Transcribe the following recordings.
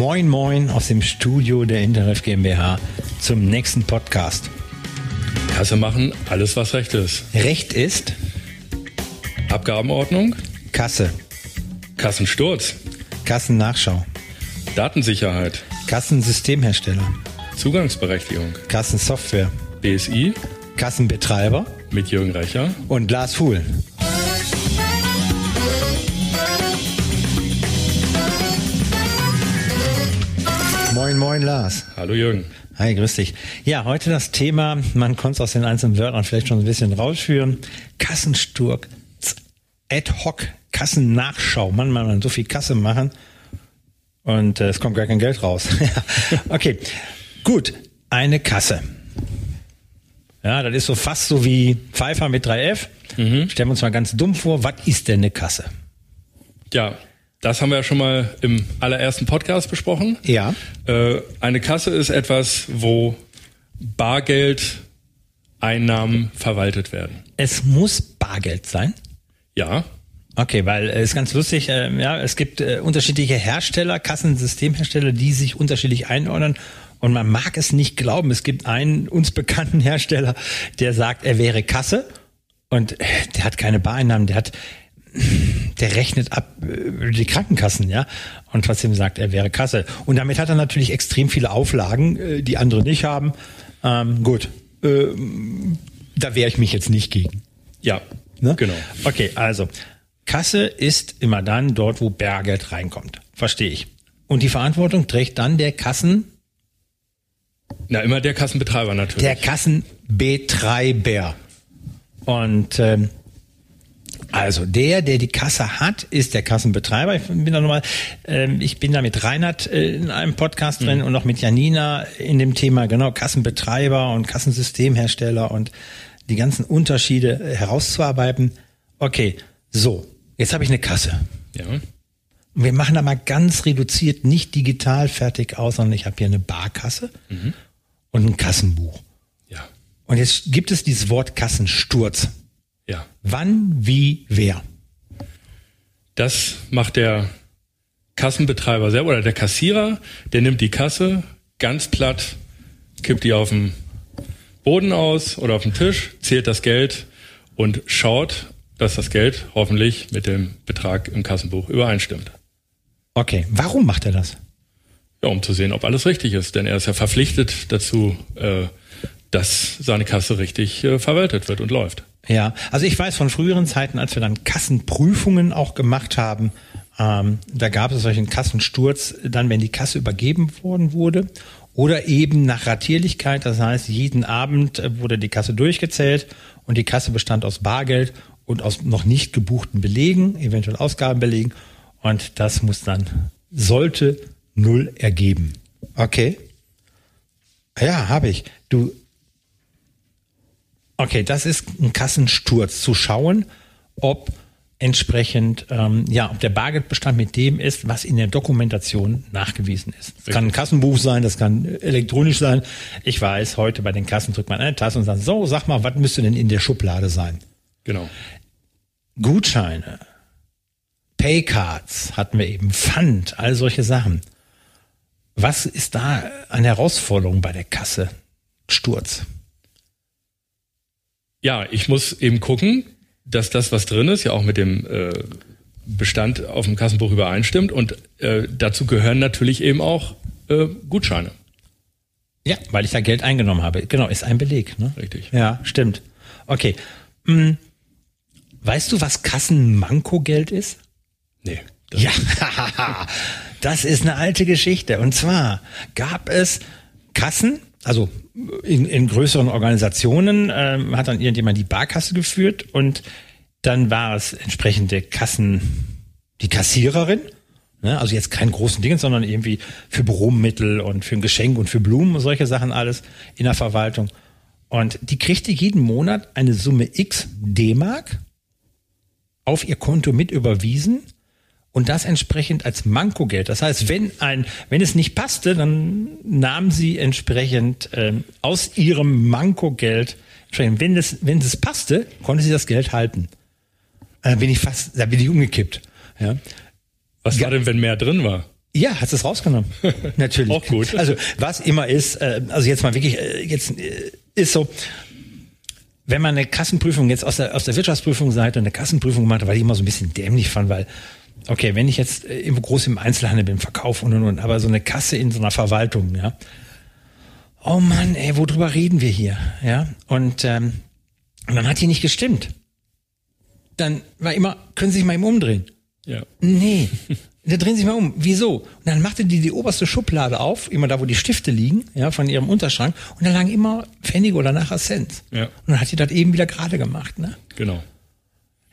Moin Moin aus dem Studio der Interref GmbH zum nächsten Podcast. Kasse machen, alles was Recht ist. Recht ist? Abgabenordnung, Kasse, Kassensturz, Kassennachschau, Datensicherheit, Kassensystemhersteller, Zugangsberechtigung, Kassensoftware, BSI Kassenbetreiber. Mit Jürgen Recher. und Lars Fuhl. Moin Lars. Hallo Jürgen. Hi, grüß dich. Ja, heute das Thema, man konnte es aus den einzelnen Wörtern vielleicht schon ein bisschen rausführen. Kassensturk, ad hoc, Kassennachschau. Mann, man kann so viel Kasse machen und äh, es kommt gar kein Geld raus. okay, gut, eine Kasse. Ja, das ist so fast so wie Pfeiffer mit 3F. Stellen wir uns mal ganz dumm vor, was ist denn eine Kasse? Ja, das haben wir ja schon mal im allerersten Podcast besprochen. Ja. Äh, eine Kasse ist etwas, wo Bargeldeinnahmen verwaltet werden. Es muss Bargeld sein. Ja, Okay, weil es ist ganz lustig, äh, ja, es gibt äh, unterschiedliche Hersteller, Kassensystemhersteller, die sich unterschiedlich einordnen. Und man mag es nicht glauben, es gibt einen uns bekannten Hersteller, der sagt, er wäre Kasse und äh, der hat keine Bareinnahmen, der hat, der rechnet ab äh, die Krankenkassen, ja, und trotzdem sagt, er wäre Kasse. Und damit hat er natürlich extrem viele Auflagen, äh, die andere nicht haben. Ähm, gut, äh, da wehre ich mich jetzt nicht gegen. ja, Ne? genau. Okay, also Kasse ist immer dann dort, wo Bargeld reinkommt. Verstehe ich. Und die Verantwortung trägt dann der Kassen, Na, immer der Kassenbetreiber natürlich. der Kassenbetreiber. Und ähm, also der, der die Kasse hat, ist der Kassenbetreiber. Ich bin da nochmal, ähm, ich bin da mit Reinhard äh, in einem Podcast drin und noch mit Janina in dem Thema, genau, Kassenbetreiber und Kassensystemhersteller und die ganzen Unterschiede äh, herauszuarbeiten. Okay, so, jetzt habe ich eine Kasse. ja. Und wir machen da mal ganz reduziert, nicht digital fertig aus, sondern ich habe hier eine Barkasse und ein Kassenbuch. ja, Und jetzt gibt es dieses Wort Kassensturz. Ja. Wann, wie, wer? Das macht der Kassenbetreiber selber oder der Kassierer, der nimmt die Kasse ganz platt, kippt die auf den Boden aus oder auf den Tisch, zählt das Geld und schaut, dass das Geld hoffentlich mit dem Betrag im Kassenbuch übereinstimmt. Okay, warum macht er das? Ja, um zu sehen, ob alles richtig ist. Denn er ist ja verpflichtet dazu, äh, dass seine Kasse richtig äh, verwaltet wird und läuft. Ja, also ich weiß von früheren Zeiten, als wir dann Kassenprüfungen auch gemacht haben, ähm, da gab es solchen Kassensturz, dann wenn die Kasse übergeben worden wurde oder eben nach Ratierlichkeit, das heißt jeden Abend äh, wurde die Kasse durchgezählt und die Kasse bestand aus Bargeld und aus noch nicht gebuchten Belegen, eventuell Ausgabenbelegen und das muss dann, sollte null ergeben. Okay. Ja, habe ich. Du, Okay, das ist ein Kassensturz, zu schauen, ob entsprechend, ähm, ja, ob der Bargeldbestand mit dem ist, was in der Dokumentation nachgewiesen ist. Das kann ein Kassenbuch sein, das kann elektronisch sein. Ich weiß, heute bei den Kassen drückt man eine Taste und sagt, so, sag mal, was müsste denn in der Schublade sein? Genau. Gutscheine, Paycards hatten wir eben, Pfand, all solche Sachen. Was ist da eine Herausforderung bei der Kasse? Sturz. Ja, ich muss eben gucken, dass das, was drin ist, ja auch mit dem äh, Bestand auf dem Kassenbuch übereinstimmt. Und äh, dazu gehören natürlich eben auch äh, Gutscheine. Ja, weil ich da Geld eingenommen habe. Genau, ist ein Beleg. Ne? Richtig. Ja, stimmt. Okay. Hm. Weißt du, was Kassenmankogeld ist? Nee. Das Ja, das ist eine alte Geschichte. Und zwar gab es Kassen, also in, in größeren Organisationen ähm, hat dann irgendjemand die Barkasse geführt und dann war es entsprechend der Kassen, die Kassiererin, ne? also jetzt kein großen Ding, sondern irgendwie für Büromittel und für ein Geschenk und für Blumen und solche Sachen alles in der Verwaltung. Und die kriegte jeden Monat eine Summe X D-Mark auf ihr Konto mit überwiesen und das entsprechend als Mankogeld. Das heißt, wenn ein, wenn es nicht passte, dann nahm sie entsprechend ähm, aus ihrem Mankogeld, entsprechend, wenn es, wenn es passte, konnte sie das Geld halten. Da bin ich fast, da bin ich umgekippt. Ja. Was war denn, wenn mehr drin war? Ja, hast es rausgenommen. Natürlich. Auch gut. Also was immer ist, äh, also jetzt mal wirklich, äh, jetzt äh, ist so, wenn man eine Kassenprüfung jetzt aus der, aus der Wirtschaftsprüfungsseite eine Kassenprüfung gemacht hat, weil ich immer so ein bisschen dämlich fand, weil, okay, wenn ich jetzt äh, irgendwo groß im Einzelhandel bin, Verkauf und und und, aber so eine Kasse in so einer Verwaltung, ja. Oh Mann, ey, worüber reden wir hier? Ja. Und, ähm, und dann hat die nicht gestimmt. Dann war immer, können Sie sich mal eben umdrehen. Ja. Nee. Da drehen Sie sich mal um. Wieso? Und dann machte die die oberste Schublade auf, immer da, wo die Stifte liegen, ja, von ihrem Unterschrank. Und da lagen immer Pfennige oder nachher Cent. Ja. Und dann hat die das eben wieder gerade gemacht, ne? Genau.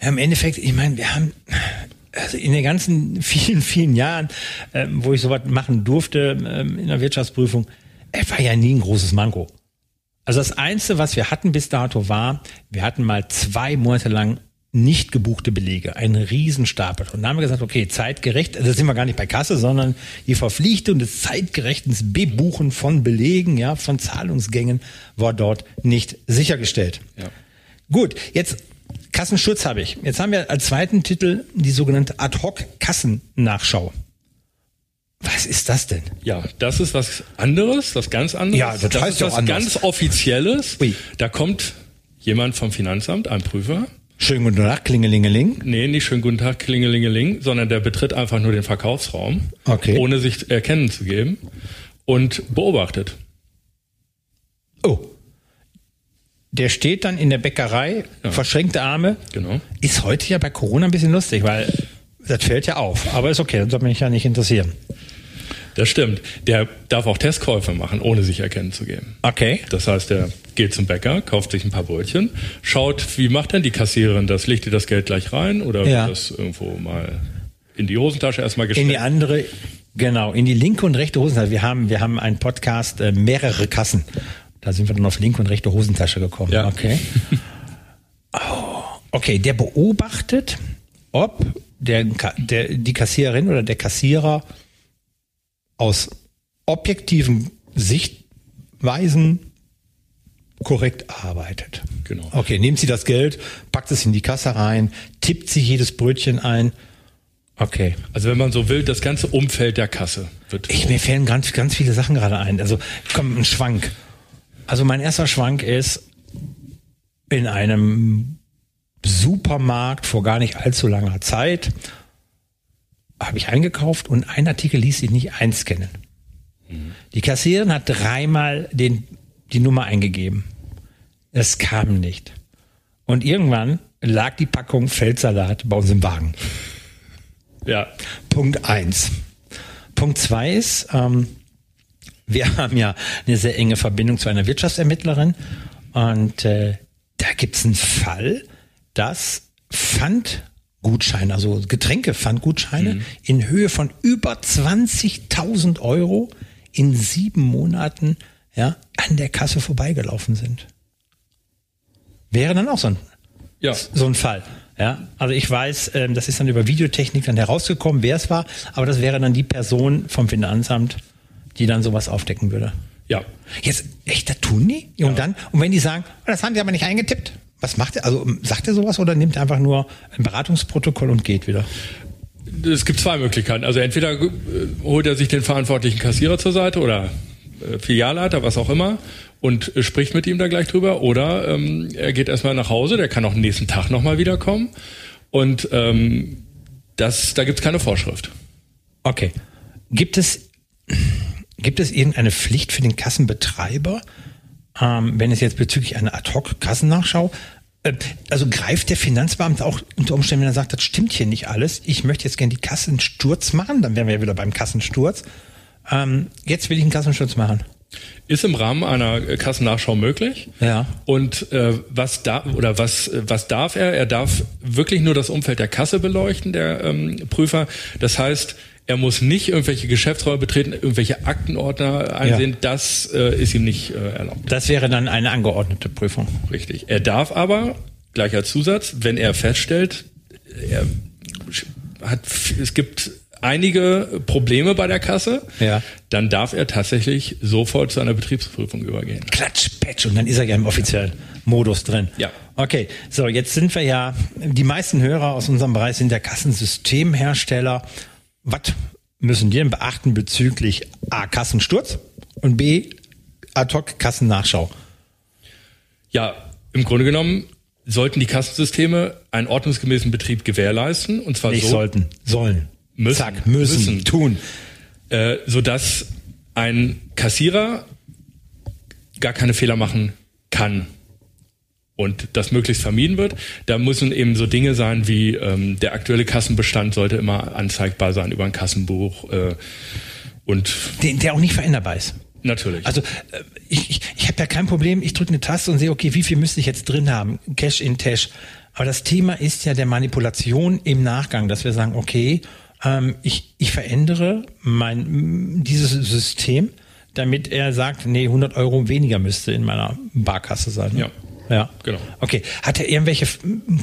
Ja, im Endeffekt, ich meine, wir haben also in den ganzen vielen, vielen Jahren, ähm, wo ich sowas machen durfte ähm, in der Wirtschaftsprüfung, es war ja nie ein großes Manko. Also das Einzige, was wir hatten bis dato war, wir hatten mal zwei Monate lang nicht gebuchte Belege, einen Riesenstapel. Und da haben wir gesagt, okay, zeitgerecht, also da sind wir gar nicht bei Kasse, sondern die Verpflichtung des zeitgerechten Bebuchen von Belegen, ja, von Zahlungsgängen war dort nicht sichergestellt. Ja. Gut, jetzt Kassenschutz habe ich. Jetzt haben wir als zweiten Titel die sogenannte Ad-Hoc-Kassennachschau. Was ist das denn? Ja, das ist was anderes, was ganz anderes. Ja, das heißt ist ja was anders. ganz Offizielles. Ui. Da kommt jemand vom Finanzamt, ein Prüfer. Schönen guten Tag, Klingelingeling. Nee, nicht schönen guten Tag, klingelingeling, sondern der betritt einfach nur den Verkaufsraum, Okay. ohne sich erkennen zu geben und beobachtet. Oh. Der steht dann in der Bäckerei, verschränkte Arme. Genau. Ist heute ja bei Corona ein bisschen lustig, weil das fällt ja auf. Aber ist okay, das soll mich ja nicht interessieren. Das stimmt. Der darf auch Testkäufe machen, ohne sich erkennen zu geben. Okay. Das heißt, er geht zum Bäcker, kauft sich ein paar Brötchen, schaut, wie macht denn die Kassiererin das? Legt ihr das Geld gleich rein oder Ja. wird das irgendwo mal in die Hosentasche erstmal In gesteckt? die andere, genau, in die linke und rechte Hosentasche. Wir haben, wir haben einen Podcast, äh, mehrere Kassen. Da sind wir dann auf linke und rechte Hosentasche gekommen. Ja. Okay. Oh, okay, der beobachtet, ob der, der, die Kassiererin oder der Kassierer aus objektiven Sichtweisen korrekt arbeitet. Genau. Okay, nimmt sie das Geld, packt es in die Kasse rein, tippt sie jedes Brötchen ein. Okay. Also wenn man so will, das ganze Umfeld der Kasse wird. Ich, mir fällen ganz, ganz viele Sachen gerade ein. Also, komm, ein Schwank. Also, mein erster Schwank ist in einem Supermarkt vor gar nicht allzu langer Zeit habe ich eingekauft und ein Artikel ließ sich nicht einscannen. Die Kassiererin hat dreimal den, die Nummer eingegeben. Es kam nicht. Und irgendwann lag die Packung Feldsalat bei uns im Wagen. ja, Punkt eins. Punkt zwei ist, ähm, wir haben ja eine sehr enge Verbindung zu einer Wirtschaftsermittlerin und äh, da gibt's einen Fall, dass Pfandgutscheine, also Getränkepfandgutscheine in Höhe von über 20.000 Euro in sieben Monaten ja, an der Kasse vorbeigelaufen sind. Wäre dann auch so ein ja. so ein Fall. Ja, also ich weiß, ähm, das ist dann über Videotechnik dann herausgekommen, wer es war, aber das wäre dann die Person vom Finanzamt, die dann sowas aufdecken würde. Ja. Jetzt, echt, das tun die? Und dann, und wenn die sagen, oh, das haben die aber nicht eingetippt, was macht er? Also ähm, sagt er sowas oder nimmt er einfach nur ein Beratungsprotokoll und geht wieder? Es gibt zwei Möglichkeiten. Also entweder äh, holt er sich den verantwortlichen Kassierer zur Seite oder äh, Filialleiter, was auch immer, und äh, spricht mit ihm da gleich drüber. Oder ähm, er geht erstmal nach Hause, der kann auch nächsten Tag nochmal wiederkommen. Und ähm, das, da gibt's keine Vorschrift. Okay. Gibt es, gibt es irgendeine Pflicht für den Kassenbetreiber, ähm, wenn es jetzt bezüglich einer Ad-Hoc-Kassennachschau, äh, also greift der Finanzbeamte auch unter Umständen, wenn er sagt, das stimmt hier nicht alles, ich möchte jetzt gerne die Kassensturz machen, dann wären wir ja wieder beim Kassensturz. Ähm, jetzt will ich einen Kassensturz machen. Ist im Rahmen einer Kassennachschau möglich. Ja. Und äh, was da oder was was darf er? Er darf wirklich nur das Umfeld der Kasse beleuchten, der ähm, Prüfer. Das heißt, er muss nicht irgendwelche Geschäftsräume betreten, irgendwelche Aktenordner einsehen. Das äh, ist ihm nicht äh, erlaubt. Das wäre dann eine angeordnete Prüfung. Richtig. Er darf aber gleich als Zusatz, wenn er feststellt, er hat es gibt einige Probleme bei der Kasse, Ja. dann darf er tatsächlich sofort zu einer Betriebsprüfung übergehen. Klatsch, Patch und dann ist er ja im offiziellen Modus drin. Ja. Okay, so jetzt sind wir ja, die meisten Hörer aus unserem Bereich sind der Kassensystemhersteller. Was müssen die denn beachten bezüglich A, Kassensturz und B, Ad-Hoc-Kassennachschau? Ja, im Grunde genommen sollten die Kassensysteme einen ordnungsgemäßen Betrieb gewährleisten. Und zwar Nicht so, sollten, sollen. Müssen. Zack, müssen, Müssen. tun. äh, sodass ein Kassierer gar keine Fehler machen kann und das möglichst vermieden wird. Da müssen eben so Dinge sein wie ähm, der aktuelle Kassenbestand sollte immer anzeigbar sein über ein Kassenbuch äh, und Der, der auch nicht veränderbar ist. natürlich. Also äh, ich, ich, ich habe ja kein Problem, ich drücke eine Taste und sehe, okay, wie viel müsste ich jetzt drin haben? Cash in Tash. Aber das Thema ist ja der Manipulation im Nachgang, dass wir sagen, okay, ähm, ich, ich verändere mein, dieses System, damit er sagt, nee, 100 Euro weniger müsste in meiner Barkasse sein. ne? Ja. Ja, Genau. Okay. Hat er irgendwelche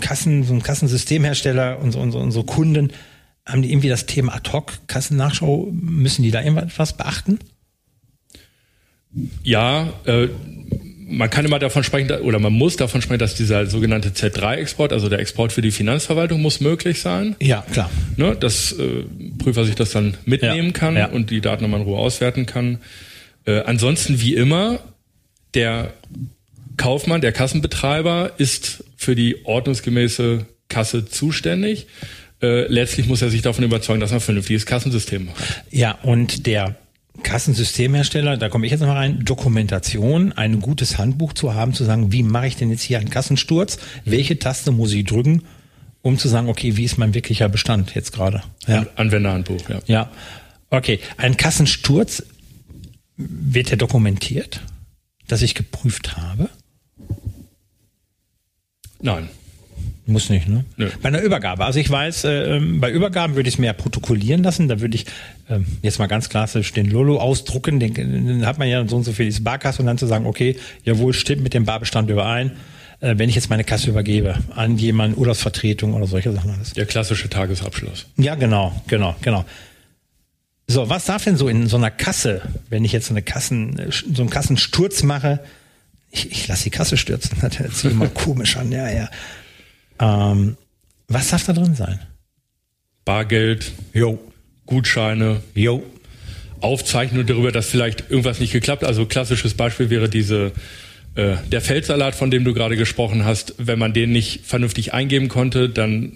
Kassen, so ein Kassensystemhersteller und so, und so, und so Kunden, haben die irgendwie das Thema Ad-Hoc-Kassennachschau, müssen die da irgendwas beachten? Ja, äh, man kann immer davon sprechen, oder man muss davon sprechen, dass dieser sogenannte Z3-Export, also der Export für die Finanzverwaltung, muss möglich sein. Ja, klar. Ne, dass äh, Prüfer sich das dann mitnehmen Ja, kann ja. und die Daten nochmal in Ruhe auswerten kann. Äh, ansonsten wie immer, der Kaufmann, der Kassenbetreiber ist für die ordnungsgemäße Kasse zuständig. Äh, letztlich muss er sich davon überzeugen, dass er ein vernünftiges Kassensystem hat. Ja, und der Kassensystemhersteller, da komme ich jetzt noch mal rein, Dokumentation, ein gutes Handbuch zu haben, zu sagen, wie mache ich denn jetzt hier einen Kassensturz? Welche Taste muss ich drücken, um zu sagen, okay, wie ist mein wirklicher Bestand jetzt gerade? Ja. An- Anwenderhandbuch, ja. Ja. Okay. Ein Kassensturz wird er dokumentiert, dass ich geprüft habe? Nein. Muss nicht, ne? Nö. Bei einer Übergabe. Also ich weiß, äh, ähm, bei Übergaben würde ich es mehr protokollieren lassen. Da würde ich ähm, jetzt mal ganz klassisch den Lolo ausdrucken. Den, den hat man ja so und so viel die Barkasse und dann zu sagen, okay, jawohl, stimmt mit dem Barbestand überein. Äh, wenn ich jetzt meine Kasse übergebe an jemanden, Urlaubsvertretung oder solche Sachen alles. Der klassische Tagesabschluss. Ja, genau, genau, genau. So, was darf denn so in so einer Kasse, wenn ich jetzt so eine Kassen, so einen Kassensturz mache? Ich, ich lasse die Kasse stürzen. Das hört sich immer komisch an, ja, ja. Ähm, was darf da drin sein? Bargeld, Jo, Gutscheine, jo. Aufzeichnung darüber, dass vielleicht irgendwas nicht geklappt. Also klassisches Beispiel wäre diese äh, der Feldsalat, von dem du gerade gesprochen hast. Wenn man den nicht vernünftig eingeben konnte, dann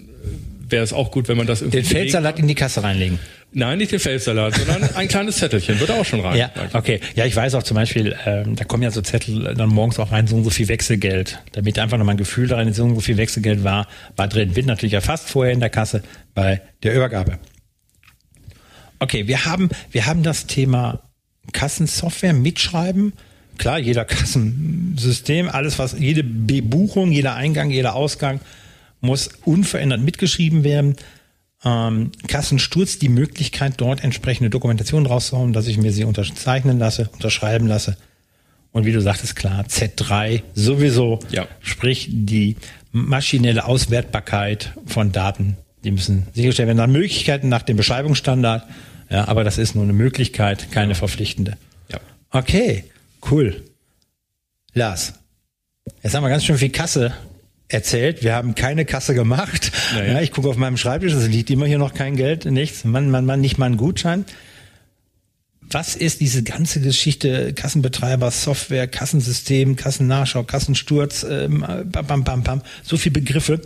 wäre es auch gut, wenn man das irgendwie Den Feldsalat in die Kasse reinlegen. Nein, nicht den Feldsalat, sondern ein kleines Zettelchen wird auch schon rein. Ja, okay. Ja, ich weiß auch zum Beispiel, ähm, da kommen ja so Zettel dann morgens auch rein, so und so viel Wechselgeld. Damit einfach nochmal ein Gefühl daran ist, so und so viel Wechselgeld war, war drin. Wird natürlich erfasst vorher in der Kasse bei der Übergabe. Okay, wir haben, wir haben das Thema Kassensoftware mitschreiben. Klar, jeder Kassensystem, alles was, jede Bebuchung, jeder Eingang, jeder Ausgang muss unverändert mitgeschrieben werden. Ähm, Kassensturz, die Möglichkeit, dort entsprechende Dokumentation rauszuhauen, dass ich mir sie unterzeichnen lasse, unterschreiben lasse. Und wie du sagtest, klar, Z3 sowieso. Ja. Sprich, die maschinelle Auswertbarkeit von Daten, die müssen sichergestellt werden. Nach Möglichkeiten nach dem Beschreibungsstandard. Ja, aber das ist nur eine Möglichkeit, keine verpflichtende. Ja. Okay, cool. Lars, jetzt haben wir ganz schön viel Kasse erzählt. Wir haben keine Kasse gemacht. Naja. Ja, ich gucke auf meinem Schreibtisch, es liegt immer hier noch kein Geld, nichts. Mann, Mann, Mann, nicht mal ein Gutschein. Was ist diese ganze Geschichte Kassenbetreiber, Software, Kassensystem, Kassennachschau, Kassensturz, ähm, bam, bam, bam, bam, so viele Begriffe.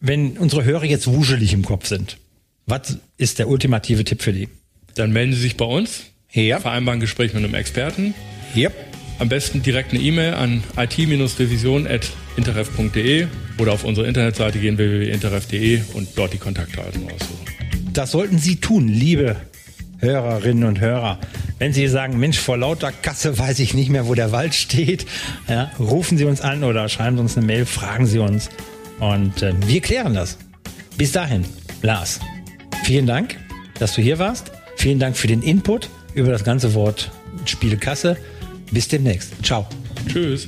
Wenn unsere Hörer jetzt wuschelig im Kopf sind, was ist der ultimative Tipp für die? Dann melden Sie sich bei uns, Ja. vereinbaren ein Gespräch mit einem Experten. Yep. Am besten direkt eine E-Mail an it-revision.interref.de oder auf unsere Internetseite gehen www.interref.de und dort die Kontaktdaten raussuchen. Das sollten Sie tun, liebe Hörerinnen und Hörer. Wenn Sie sagen, Mensch, vor lauter Kasse weiß ich nicht mehr, wo der Wald steht, ja, rufen Sie uns an oder schreiben Sie uns eine Mail, fragen Sie uns und äh, wir klären das. Bis dahin, Lars, vielen Dank, dass du hier warst. Vielen Dank für den Input über das ganze Wort Spielekasse. Bis demnächst. Ciao. Tschüss.